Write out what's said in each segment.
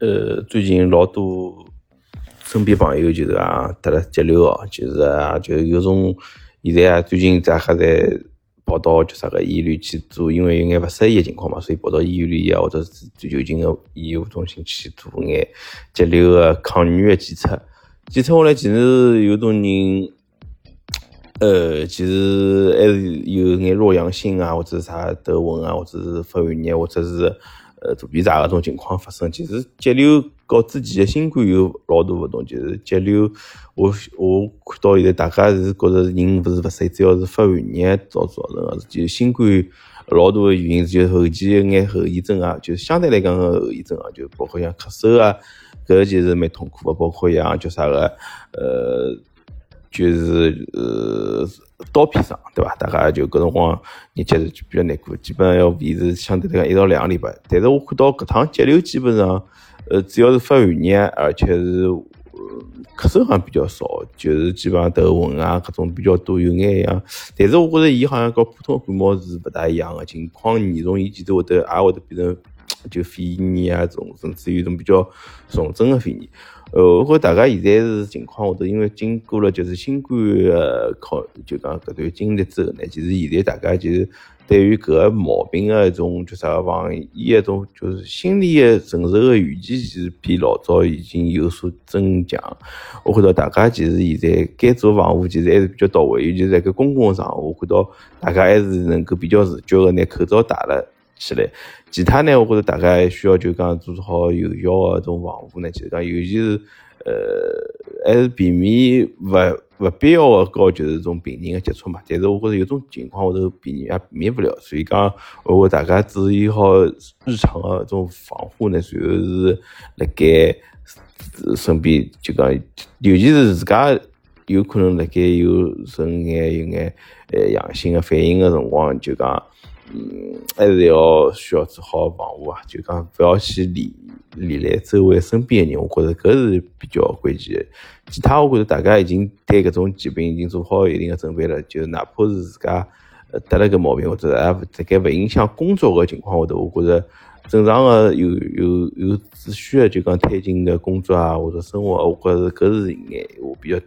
呃，最近老多身边朋友就是啊得了肌瘤哦，就是啊，就有种现在啊，最近在还在跑到叫啥个医院去做，因为有眼勿适意的情况嘛，所以跑到医院里啊，或者是最就近的医务中心去做眼肌瘤的抗原的检测。检测下来，其实有种人，呃，其实还是有眼弱阳性啊，或者啥头昏啊，或者是发寒热，或者是。呃，肚皮胀搿种情况发生，其实肌瘤和之前的新冠有老大勿同。就是肌瘤，我我看到现在大家是觉着人勿是勿适，主要是发寒热造造成的。就新冠老大的原因就后期一眼后遗症啊，就是相对来讲个后遗症啊，就包括像咳嗽啊，搿其实蛮痛苦的。包括像叫啥个，呃，就是呃。刀片上，对伐？大家就搿辰光日脚是比较难过，基本上要维持相对来讲一到两个礼拜。但是我看到搿趟肌瘤基本上，呃，主要是发寒热，而且是咳嗽好像比较少，就是基本上头昏啊，搿种比较多，有眼样。但是我觉着伊好像跟普通感冒是勿大一样的，情况严重，伊其实会得也会得变成就肺炎啊，种甚至于一种比较重症的肺炎。呃，我觉大家现在是情况下头，因为经过了就是新冠呃考，就讲搿段经历之后呢，其实现在大家就是对于搿个毛病的一种叫啥防疫一种就是心理的承受的预期，其实比老早已经有所增强。我看到大家其实现在该做防护其实还是比较到位，尤其是在搿公共场合，我看到大家还是能够比较自觉的拿口罩戴了。起来，其他呢？我觉着大家需要就讲做好有效的这种防护呢。其实讲，尤其是呃，还是避免勿勿必要的高就是种病人的接触嘛。但是我觉着有种情况下头避免也避免不了，所以讲，我大家注意好日常的这种防护呢，随后是辣盖身边就讲，尤其是自家有可能辣盖有剩眼有眼呃阳性的反应的辰光，就讲。嗯，还是要需要做好防护啊，就讲不要去连连累周围身边的人，我觉着搿是比较关键的。其他我觉着大家已经对搿种疾病已经做好一定的准备了，就哪怕是自家得了个毛病，或者也在勿影响工作的情况下头，我觉着正常的有有有秩序的就讲推进的工作啊或者生活，我觉着搿是眼我比较。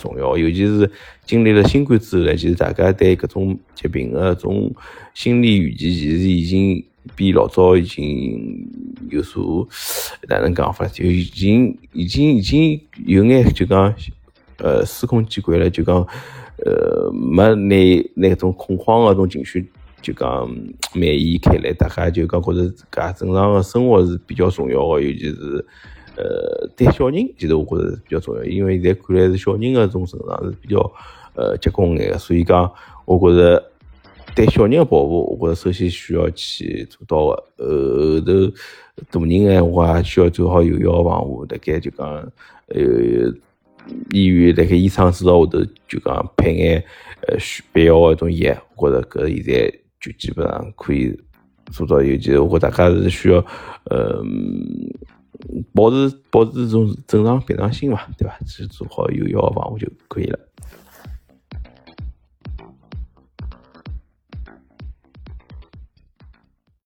重要，尤其是经历了新冠之后呢，其实大家对搿种疾病的种心理预期，其实已经比老早已经有所哪能讲法，就已经已经已经有眼就讲呃司空见惯了，就讲呃没拿那种恐慌的种情绪就讲蔓延开来，大家就讲觉着自家正常的生活是比较重要的，尤其是。呃，对小人其实我觉着是比较重要，因为现在看来是小人的种成长是比较呃结棍眼个，所以讲我觉着对小人的保护，我觉着首先需要去做到的。后头大人闲话需要做好有效防护，大概就讲呃医院辣盖医生指导下头就讲配眼呃需必要的种药，我觉着搿现在就基本上可以做到。尤其是我觉大家是需要呃。保持保持这种正常平常心嘛，对吧？去做好有效的防护就可以了。